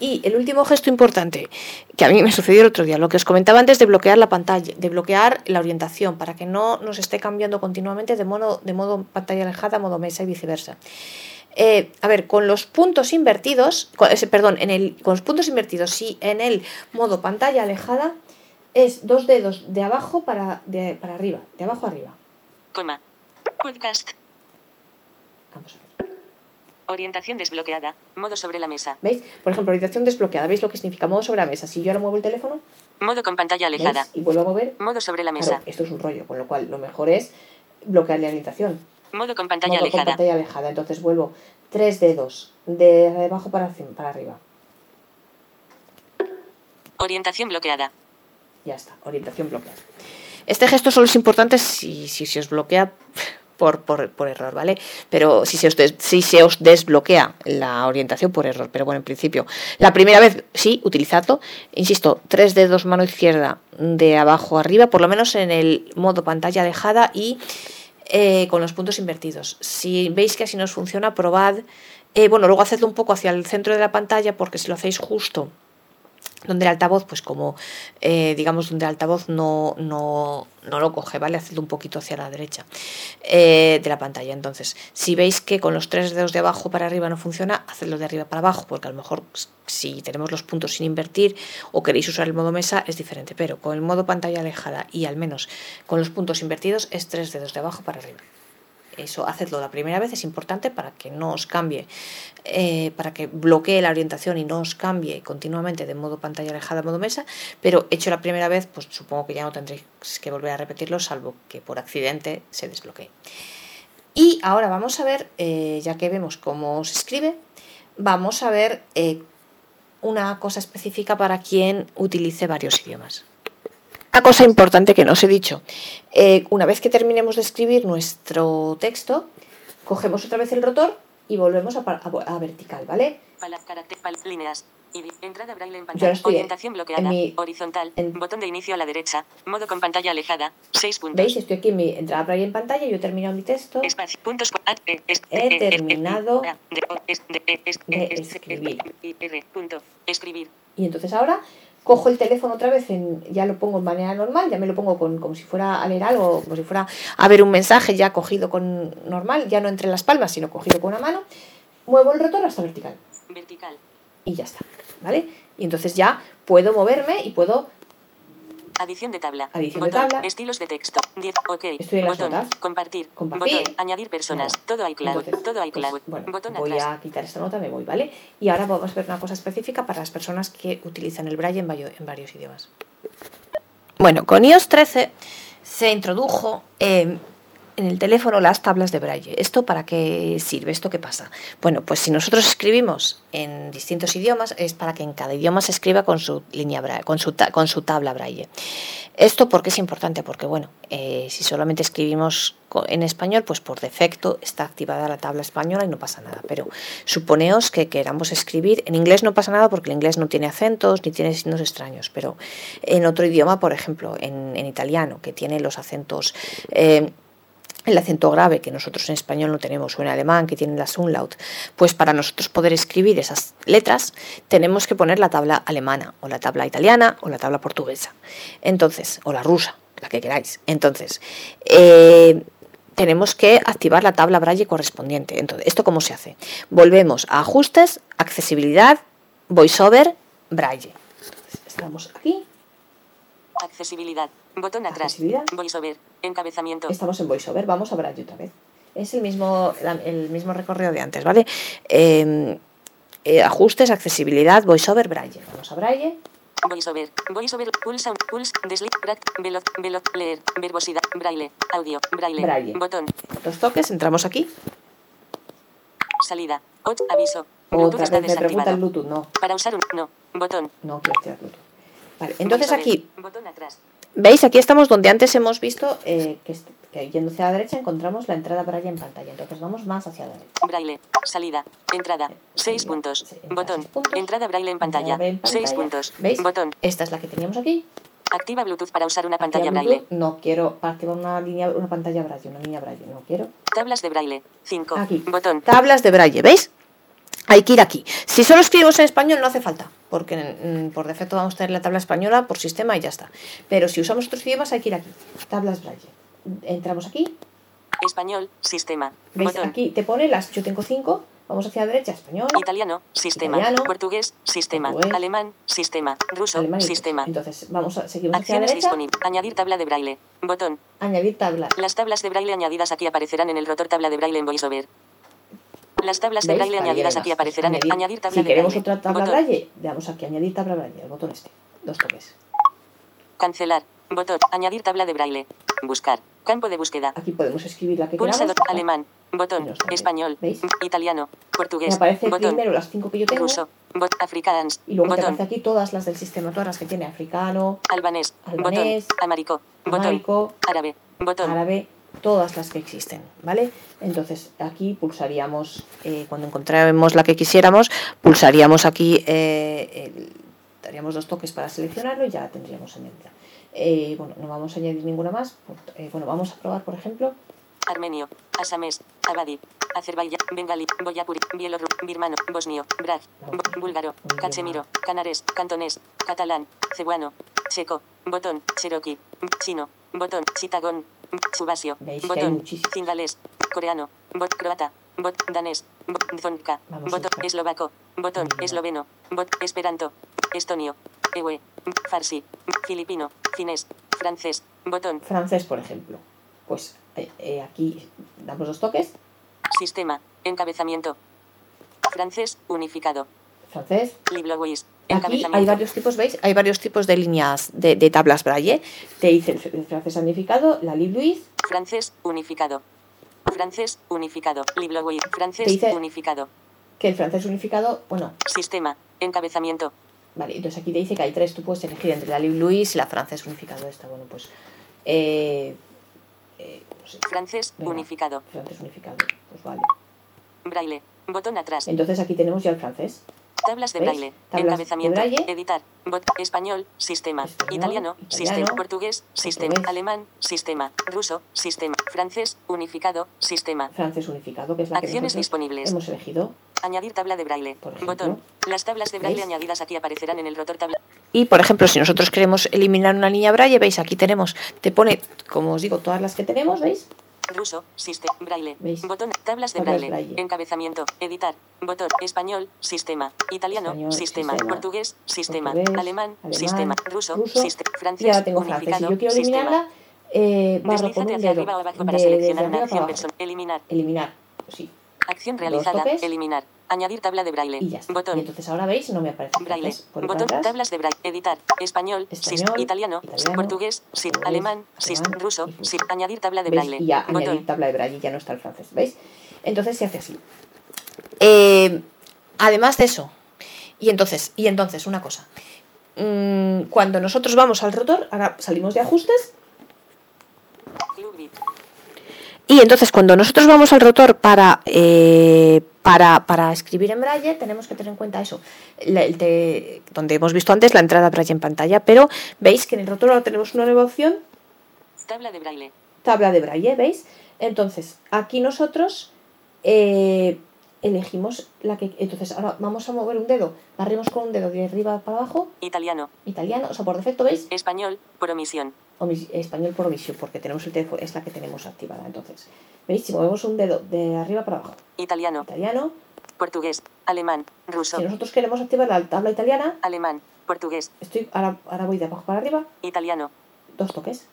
Y el último gesto importante, que a mí me sucedió el otro día, lo que os comentaba antes de bloquear la pantalla, de bloquear la orientación, para que no nos esté cambiando continuamente de modo, de modo pantalla alejada a modo mesa y viceversa. Eh, a ver, con los puntos invertidos, perdón, en el, con los puntos invertidos, sí, en el modo pantalla alejada, es dos dedos de abajo para, de, para arriba, de abajo arriba. Coma. Podcast. Vamos a ver. Orientación desbloqueada. Modo sobre la mesa. ¿Veis? Por ejemplo, orientación desbloqueada. ¿Veis lo que significa modo sobre la mesa? Si yo ahora muevo el teléfono. Modo con pantalla alejada. Y vuelvo a mover. Modo sobre la mesa. esto es un rollo, con lo cual lo mejor es bloquear la orientación. Modo con pantalla Modo alejada. Con pantalla alejada. Entonces vuelvo tres dedos de abajo para, para arriba. Orientación bloqueada. Ya está, orientación bloqueada. Este gesto solo es importante si, si se os bloquea por, por, por, error, ¿vale? Pero si se, os si se os desbloquea la orientación por error, pero bueno, en principio, la primera vez sí, utilizadlo. Insisto, tres dedos mano izquierda de abajo arriba, por lo menos en el modo pantalla alejada y eh, con los puntos invertidos. Si veis que así nos funciona, probad. Eh, bueno, luego hacedlo un poco hacia el centro de la pantalla porque si lo hacéis justo donde el altavoz, pues como eh, digamos donde el altavoz no, no, no, lo coge, ¿vale? Hacedlo un poquito hacia la derecha de la pantalla. Entonces, si veis que con los tres dedos de abajo para arriba no funciona, hacedlo de arriba para abajo, porque a lo mejor si tenemos los puntos sin invertir o queréis usar el modo mesa es diferente, pero con el modo pantalla alejada y al menos con los puntos invertidos es tres dedos de abajo para arriba. Eso hacedlo la primera vez, es importante para que no os cambie, eh, para que bloquee la orientación y no os cambie continuamente de modo pantalla alejada a modo mesa, pero hecho la primera vez, pues supongo que ya no tendréis que volver a repetirlo, salvo que por accidente se desbloquee. Y ahora vamos a ver, eh, ya que vemos cómo se escribe, vamos a ver eh, una cosa específica para quien utilice varios idiomas. Una cosa importante que no os he dicho. Eh, una vez que terminemos de escribir nuestro texto, cogemos otra vez el rotor y volvemos a, a, vertical, ¿vale? líneas. Entrada braille en pantalla. Orientación bloqueada. horizontal. botón de inicio a la derecha. Modo con pantalla alejada. 6 puntos. ¿Veis? Estoy aquí en mi entrada braille en pantalla. Yo he terminado mi texto. Espacio. Puntos. He terminado de. Escribir. Y entonces ahora cojo el teléfono otra vez, en, ya lo pongo en manera normal, ya me lo pongo con, como si fuera a leer algo, como si fuera a ver un mensaje ya cogido con normal, ya no entre las palmas, sino cogido con una mano, muevo el rotor hasta vertical. Vertical. Y ya está, ¿vale? Y entonces ya puedo moverme y puedo Adición de tabla. Adición de tabla. Estilos de texto. 10. OK. Estoy en botón. Las Compartir. Compartir. Botón. Añadir personas. Todo iCloud. Entonces, Todo iCloud. Pues, bueno, botón voy atrás. a quitar esta nota, me voy, ¿vale? Y ahora vamos a ver una cosa específica para las personas que utilizan el braille en, en varios idiomas. Bueno, con iOS 13 se introdujo eh, en el teléfono las tablas de braille. ¿Esto para qué sirve? ¿Esto qué pasa? Bueno, pues si nosotros escribimos en distintos idiomas es para que en cada idioma se escriba con su línea braille, con su, tabla braille. ¿Esto por qué es importante? Porque bueno, eh, si solamente escribimos en español, pues por defecto está activada la tabla española y no pasa nada. Pero suponeos que queramos escribir, en inglés no pasa nada porque el inglés no tiene acentos ni tiene signos extraños, pero en otro idioma, por ejemplo, en, italiano, que tiene los acentos... Eh, el acento grave que nosotros en español no tenemos, o en alemán que tiene la umlaut, pues para nosotros poder escribir esas letras tenemos que poner la tabla alemana, o la tabla italiana, o la tabla portuguesa. Entonces, o la rusa, la que queráis. Entonces, eh, tenemos que activar la tabla braille correspondiente. Entonces, ¿esto cómo se hace? Volvemos a ajustes, accesibilidad, voiceover, braille. estamos aquí. Accesibilidad. Botón atrás. VoiceOver. Encabezamiento. Estamos en VoiceOver. Vamos a Braille otra vez. Es el mismo, el mismo recorrido de antes, ¿vale? Em, eh, ajustes, accesibilidad, VoiceOver, Braille. Vamos a Braille. VoiceOver. VoiceOver. Pulsa. Pulse. Desliz. Veloz. Veloz. Leer. Verbosidad. Braille. Audio. Braille. Braille. Botón. Dos toques. Entramos aquí. Salida. Ot. Aviso. Bluetooth Otra vez me pregunta el Bluetooth. No. Para usar un. No. Botón. No quiero activar Bluetooth. Vale. Entonces aquí. ¿Veis? Aquí estamos donde antes hemos visto eh, que, que, yendo hacia la derecha encontramos la entrada braille en pantalla. Entonces vamos más hacia la derecha. Braille, salida, entrada, 6 puntos, botón, entrada braille en pantalla, 6 puntos, ¿Veis? botón. Esta es la que teníamos aquí. Activa Bluetooth para usar una pantalla braille. No quiero activar una línea, una pantalla braille, una línea braille, no quiero. Tablas de braille, 5, botón. Tablas de braille, ¿veis? Hay que ir aquí. Si solo escribimos en español no hace falta, porque mm, por defecto vamos a tener la tabla española por sistema y ya está. Pero si usamos otros idiomas hay que ir aquí. Tablas Braille. Entramos aquí. Español, sistema. ¿Ves? Aquí te pone las, yo tengo cinco, vamos hacia la derecha, español. Italiano, sistema. Portugués, sistema. Alemán, sistema. Ruso, sistema. Entonces, vamos a seguir hacia la derecha. Añadir tabla de braille. Botón. Añadir tabla. Las tablas de braille añadidas aquí aparecerán en el rotor tabla de braille en VoiceOver. Las tablas de braille añadidas aquí aparecerán. Añadir, añadir tabla si queremos otra tabla braille, le damos aquí añadir tabla braille, el botón este. Dos toques. Cancelar. Botón. Añadir tabla de braille. Buscar. Campo de búsqueda. Aquí podemos escribir la que Pulsador. Alemán. Botón. Español. ¿Veis? Italiano. Portugués. Me aparece botón. primero las cinco que yo tengo. Ruso. Bot. Afrikaans. Y luego botón. aparece aquí todas las del sistema, todas las que tiene africano. Albanés. Albanés. Botón. Amarico. Botón. Árabe. Botón. Árabe todas las que existen, ¿vale? Entonces aquí pulsaríamos, eh, cuando encontráramos la que quisiéramos, pulsaríamos aquí, eh, daríamos dos toques para seleccionarlo y ya la tendríamos añadida. Eh, bueno, no vamos a añadir ninguna más. bueno, vamos a probar, por ejemplo. Armenio, Asamés, Abadi, Azerbaiyán, Bengali, Boyapuri, Bielorru, Birmano, Bosnio, Brad, Búlgaro, Cachemiro, Canarés, Cantonés, Catalán, Cebuano, Checo, Botón, Cherokee, Chino, Botón, Chitagón, Subasio. Botón. Cingalés. Coreano. Bot croata. Bot danés. Bot zonka. Botón eslovaco. Botón esloveno. Bot esperanto. Estonio. Ewe. Farsi. Filipino. Finés. Francés. Botón. Francés, por ejemplo. Pues eh, eh, aquí damos dos toques. Sistema. Encabezamiento. Francés unificado. Francés. Liblowis. Aquí hay varios tipos, ¿veis? Hay varios tipos de líneas de, de tablas braille. Te dice el francés unificado, la Libre Francés unificado. Francés unificado. Libre Francés unificado. Que el francés unificado, bueno. Sistema. Encabezamiento. Vale, entonces aquí te dice que hay tres. Tú puedes elegir entre la Libre y la francés unificado. Esta, bueno, pues. Eh, eh, francés unificado. Francés unificado. Pues vale. Braille. Botón atrás. Entonces aquí tenemos ya el francés. Tablas de braille. Encabezamiento. Editar. Bot. Español. Sistema. Italiano. Sistema. Portugués. Sistema. Alemán. Sistema. Ruso. Sistema. Francés. Unificado. Sistema. Francés unificado, que es la Acciones que disponibles. Hemos elegido. Añadir tabla de braille. Botón. Las tablas de braille añadidas aquí aparecerán en el rotor tabla. Y por ejemplo, si nosotros queremos eliminar una línea braille, veis, aquí tenemos, te pone, como os digo, todas las que tenemos, ¿veis? Ruso, sistema, braille, botón, tablas de braille, encabezamiento, editar, botón, español, sistema, italiano, sistema, portugués, sistema, alemán, sistema, ruso, sistema, francés, unificado, Si yo quiero eliminarla, eh, barro con un dedo. para seleccionar una acción eliminar. Eliminar, sí. Acción realizada, eliminar. Añadir tabla de braille. y ya está. Y Botón. entonces ahora veis, no me aparece. Braille. Entonces, Botón. atrás, Tablas de braille. Editar. Español. Sí. Español, Italiano. italiano, Portugués. Sí. portugués, Alemán. Sí. alemán Ruso. Sí. Añadir tabla de ¿veis? braille. Y ya Botón. añadir tabla de braille, ya no está el francés, ¿veis? Entonces se hace así. Eh, además de eso, y entonces, y entonces, una cosa. Mm, cuando nosotros vamos al rotor, ahora salimos de ajustes, Club VIP. Y entonces cuando nosotros vamos al rotor para, eh, para, para escribir en braille, tenemos que tener en cuenta eso. La- el te- donde hemos visto antes la entrada braille en pantalla, pero veis que en el rotor ahora tenemos una nueva opción Tabla de braille. tabla de braille, ¿veis? Entonces, aquí nosotros eh, elegimos la que... Entonces, ahora vamos a mover un dedo, barrimos con un dedo de arriba para abajo, Italiano. italiano, o sea, por defecto, ¿veis? Español. Por omisión. Español por omisión, porque tenemos el teléfono, es la que tenemos activada. Entonces, ¿veis? Si movemos un dedo de arriba para abajo, Italiano. italiano, Portugués. Alemán. Ruso. si nosotros queremos activar la tabla italiana, Alemán. Portugués. estoy ahora, ahora voy de abajo para arriba, Italiano. dos toques.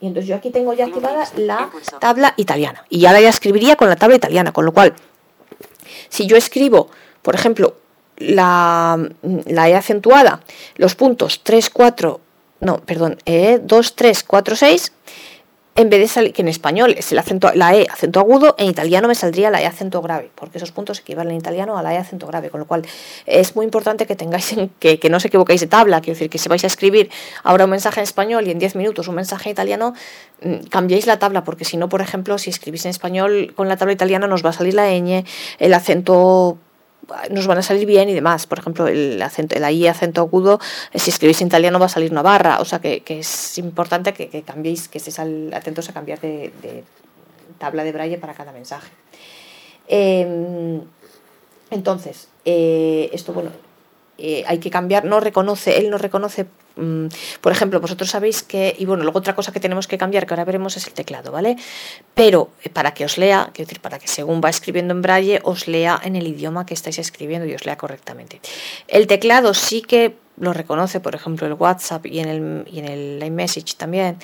Y entonces yo aquí tengo ya activada la tabla italiana. Y ahora ya escribiría con la tabla italiana, con lo cual, si yo escribo, por ejemplo, la, la E acentuada, los puntos 3, 4, no, perdón, E, 2, 3, 4, 6, en vez de salir, que en español es el acento, la E acento agudo, en italiano me saldría la E acento grave, porque esos puntos equivalen en italiano a la E acento grave, con lo cual es muy importante que tengáis en, que, que no os equivoquéis de tabla, quiero decir que si vais a escribir ahora un mensaje en español y en 10 minutos un mensaje en italiano, mm, cambiéis la tabla, porque si no, por ejemplo, si escribís en español con la tabla italiana nos va a salir la ñ, el acento nos van a salir bien y demás. Por ejemplo, el acento, la I acento agudo, eh, si escribís en italiano va a salir una barra. O sea que, es importante que, que cambiéis, que estéis atentos a cambiar de, tabla de braille para cada mensaje. Em, entonces, eh, esto, bueno, eh, hay que cambiar, no reconoce, él no reconoce, por ejemplo, vosotros sabéis que, y bueno, luego otra cosa que tenemos que cambiar, que ahora veremos, es el teclado, ¿vale? Pero eh, para que os lea, quiero decir, para que según va escribiendo en braille, os lea en el idioma que estáis escribiendo y os lea correctamente. El teclado sí que lo reconoce, por ejemplo, el WhatsApp y en el, y en el también,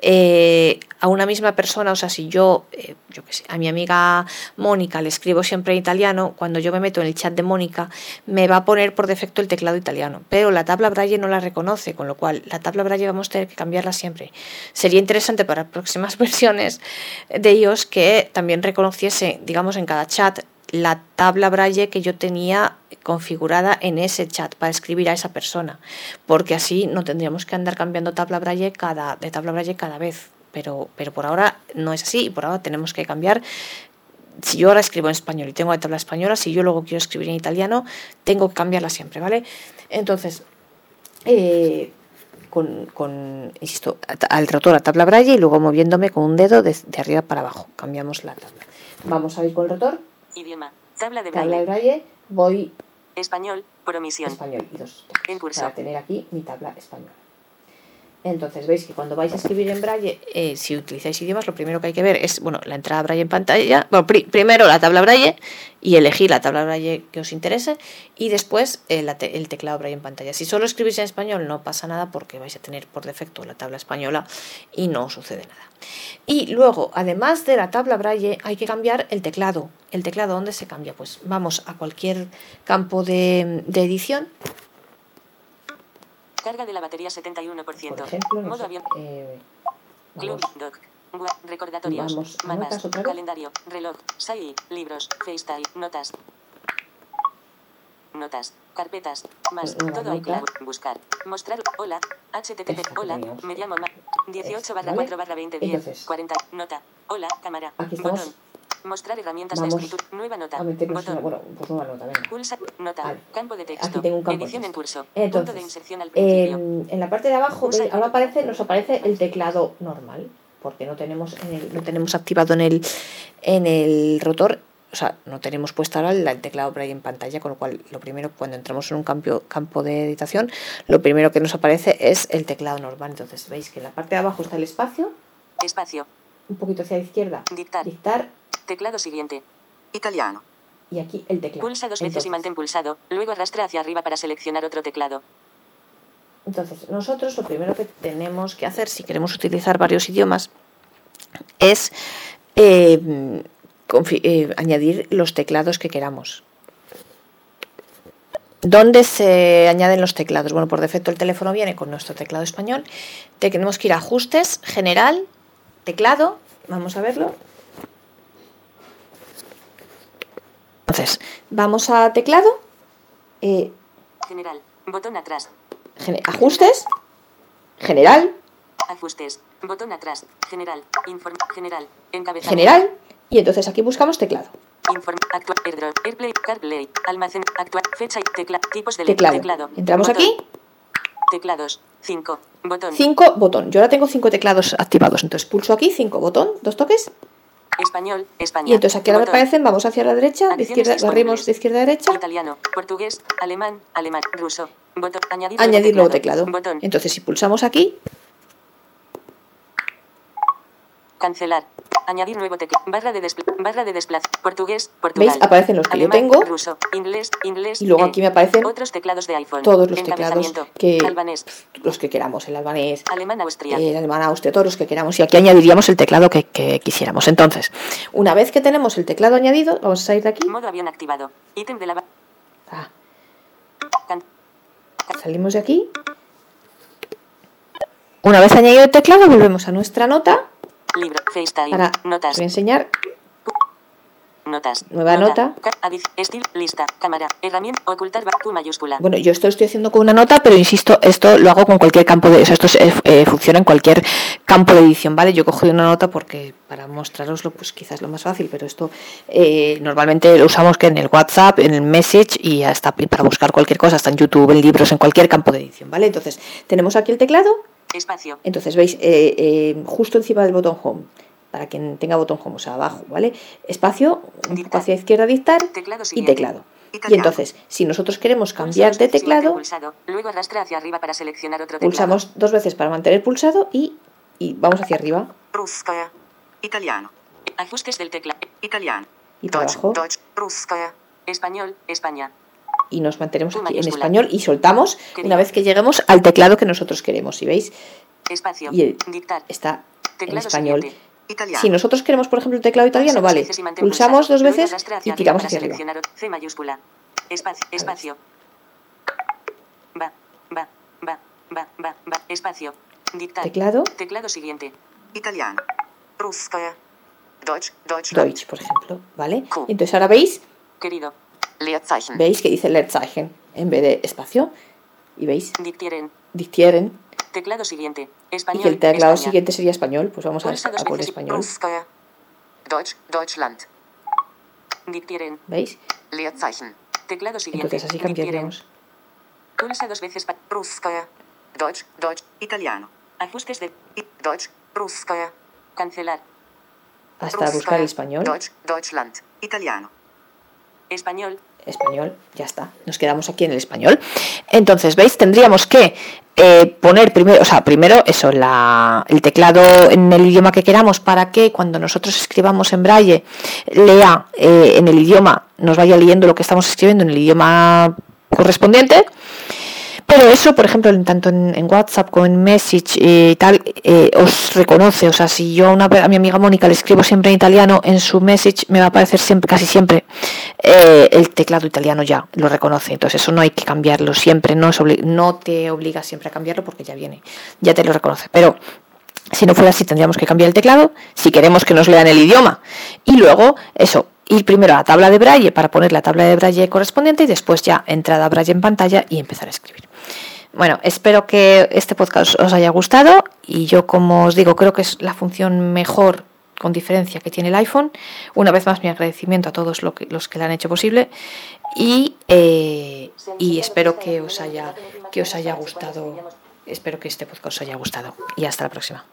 eh, a una misma persona, o sea, si yo, eh, yo qué sé, a mi amiga Mónica le escribo siempre en italiano, cuando yo me meto en el chat de Mónica, me va a poner por defecto el teclado italiano, pero la tabla braille no la reconoce, con lo cual la tabla braille vamos a tener que cambiarla siempre. Sería interesante para próximas versiones de iOS que también reconociese, digamos, en cada chat la tabla braille que yo tenía configurada en ese chat para escribir a esa persona, porque así no tendríamos que andar cambiando tabla braille cada, de tabla braille cada vez. Pero, pero por ahora no es así y por ahora tenemos que cambiar. Si yo ahora escribo en español y tengo la tabla española, si yo luego quiero escribir en italiano, tengo que cambiarla siempre, ¿vale? Entonces, eh, con, con, insisto, al rotor a tabla braille y luego moviéndome con un dedo de, de arriba para abajo. Cambiamos la tabla. Vamos a ir con el rotor, Idioma. Tabla de tabla de braille. braille, voy Español. Por omisión. español y dos En curso. para tener aquí mi tabla española. Entonces veis que cuando vais a escribir en braille, eh, si utilizáis idiomas, lo primero que hay que ver es bueno la entrada braille en pantalla. Bueno, pri- primero la tabla braille y elegir la tabla braille que os interese y después eh, el teclado braille en pantalla. Si solo escribís en español no pasa nada porque vais a tener por defecto la tabla española y no sucede nada. Y luego, además de la tabla braille, hay que cambiar el teclado. ¿El teclado dónde se cambia? Pues vamos a cualquier campo de edición Carga de la batería 71%. Por ejemplo, no Modo avión. eh, Club Doc. Recordatorios. Vamos Mapas. Calendario. Reloj. SAI. Libros. FaceTime. Notas. Notas. Carpetas. Más. Una Todo iCloud. Buscar. Mostrar. Hola. HTTP. Hola. teníamos. Me llamo Ma 18 Esta, barra ¿vale? 4 barra 20 10. Entonces. 40. Nota. Hola. Cámara. Aquí estamos. Botón. Mostrar herramientas Vamos de escritura. Nueva nota. a meternos una, bueno, pues nueva nota, venga. Pulsa. Nota. Vale. Campo de texto. Aquí tengo un campo de Edición en curso. Entonces, Punto de inserción al principio. En, en la parte de abajo, ahora aparece, nos aparece el teclado normal, porque no tenemos, en el- no tenemos activado en el, en el rotor, o sea, no tenemos puesto ahora el, el teclado braille en pantalla, con lo cual lo primero, cuando entramos en un campo, campo de editación, lo primero que nos aparece es el teclado normal. Entonces, veis que en la parte de abajo está el espacio, Espacio. un poquito hacia la izquierda, Dictar. dictar, Teclado siguiente. Italiano. y aquí el teclado. Pulsa dos veces y Entonces, mantén pulsado. Luego arrastra hacia arriba para seleccionar otro teclado. Entonces, nosotros lo primero que tenemos que hacer si queremos utilizar varios idiomas es eh, eh, añadir los teclados que queramos. ¿Dónde se añaden los teclados? Bueno, por defecto el teléfono viene con nuestro teclado español. Tenemos que ir a ajustes, general, teclado. Vamos a verlo. Entonces, vamos a teclado. Eh, general, botón atrás. ajustes, general. Ajustes, botón atrás, general, informe, general, encabezado. General. Y entonces aquí buscamos teclado. Informe, actual, airdrop, airplay, carplay, almacén, actual, fecha y tecla, tipos de teclado. teclado. Entramos aquí. Teclados, 5, botón. 5, botón. Yo ahora tengo 5 teclados activados, entonces pulso aquí, 5, botón, dos toques. Español, español. Y entonces aquí ahora aparecen, vamos hacia la derecha, de izquierda, barrimos de izquierda a derecha. Italiano, portugués, alemán, alemán, ruso. Botón, añadir, añadir nuevo teclado. Botón. Entonces si pulsamos aquí. Cancelar. Añadir nuevo teclado. Barra de desplazamiento. Barra de desplazamiento. Portugués, Portugal. ¿Veis? Aparecen los que yo tengo. Ruso, inglés, inglés. Y luego aquí me aparecen otros teclados de iPhone. Todos los teclados que albanés. los que queramos, el albanés, alemán, austria, el alemán, austria, todos los que queramos. Y aquí añadiríamos el teclado que, que, quisiéramos. Entonces, una vez que tenemos el teclado añadido, vamos a salir de aquí. Modo avión activado. Ítem de la ah. Salimos de aquí. Una vez añadido el teclado, volvemos a nuestra nota Libro, FaceTime, Ahora, notas. Voy a enseñar. Notas. Nueva nota. Estilo, lista, cámara, herramienta, ocultar, Q mayúscula. Bueno, yo esto lo estoy haciendo con una nota, pero insisto, esto lo hago con cualquier campo de. O sea, esto eh, funciona en cualquier campo de edición, ¿vale? Yo cojo una nota porque para mostraroslo, pues quizás lo más fácil, pero esto eh, normalmente lo usamos que en el WhatsApp, en el Message y hasta para buscar cualquier cosa, hasta en YouTube, en libros, en cualquier campo de edición, ¿vale? Entonces, tenemos aquí el teclado Espacio. Entonces, veis, eh, eh, justo encima del botón Home, para quien tenga botón Home, o sea, abajo, ¿vale? Espacio, un poco hacia izquierda, dictar y teclado. Y entonces, si nosotros queremos cambiar de teclado, luego arrastra hacia arriba para seleccionar otro teclado. pulsamos dos veces para mantener pulsado y, y vamos hacia arriba. Ruskaya. Italiano. Ajustes del teclado. Italiano. Y para abajo. Español, España y nos mantenemos aquí en español y soltamos una vez que lleguemos al teclado que nosotros queremos. Si veis, Espacio. y está en español. Si nosotros queremos, por ejemplo, el teclado italiano, vale, pulsamos dos veces y tiramos hacia arriba. C mayúscula. Espacio. Espacio. Va, va, va, va, va, va. Espacio. Dictar. Teclado. Teclado siguiente. Italiano. Ruskaya. Deutsch. Deutsch. Deutsch, por ejemplo. ¿Vale? Entonces ahora veis. Querido. ¿Veis que dice Leerzeichen en vez de espacio? ¿Y veis? Dictieren. Dictieren. Teclado siguiente. Español. Y que el teclado siguiente sería español. Pues vamos a, a poner español. Deutsch, Deutschland. Dictieren. ¿Veis? Leerzeichen. Teclado siguiente. Entonces así cambiaríamos. Pulsa dos veces para Ruskaya. Deutsch, Deutsch, italiano. Ajustes de Deutsch, Ruskaya. Cancelar. Hasta buscar el español. Deutsch, Deutschland, italiano. Español. Español, ya está. Nos quedamos aquí en el español. Entonces, ¿veis? Tendríamos que eh, poner primero, o sea, primero eso, el teclado en el idioma que queramos para que cuando nosotros escribamos en braille lea eh, en el idioma, nos vaya leyendo lo que estamos escribiendo en el idioma correspondiente. Pero eso, por ejemplo, tanto en, WhatsApp como en Message y tal, eh, os reconoce. O sea, si yo una, a mi amiga Mónica le escribo siempre en italiano, en su Message me va a aparecer siempre, casi siempre eh, el teclado italiano ya, lo reconoce. Entonces eso no hay que cambiarlo siempre, no, no te obliga siempre a cambiarlo porque ya viene, ya te lo reconoce. Pero si no fuera así, tendríamos que cambiar el teclado si queremos que nos lean el idioma. Y luego, eso, ir primero a la tabla de braille para poner la tabla de braille correspondiente y después ya entrada braille en pantalla y empezar a escribir. Bueno, espero que este podcast os haya gustado y yo, como os digo, creo que es la función mejor con diferencia que tiene el iPhone. Una vez más, mi agradecimiento a todos los que, los que lo han hecho posible y, eh, y espero que os haya que os haya gustado. Espero que este podcast os haya gustado y hasta la próxima.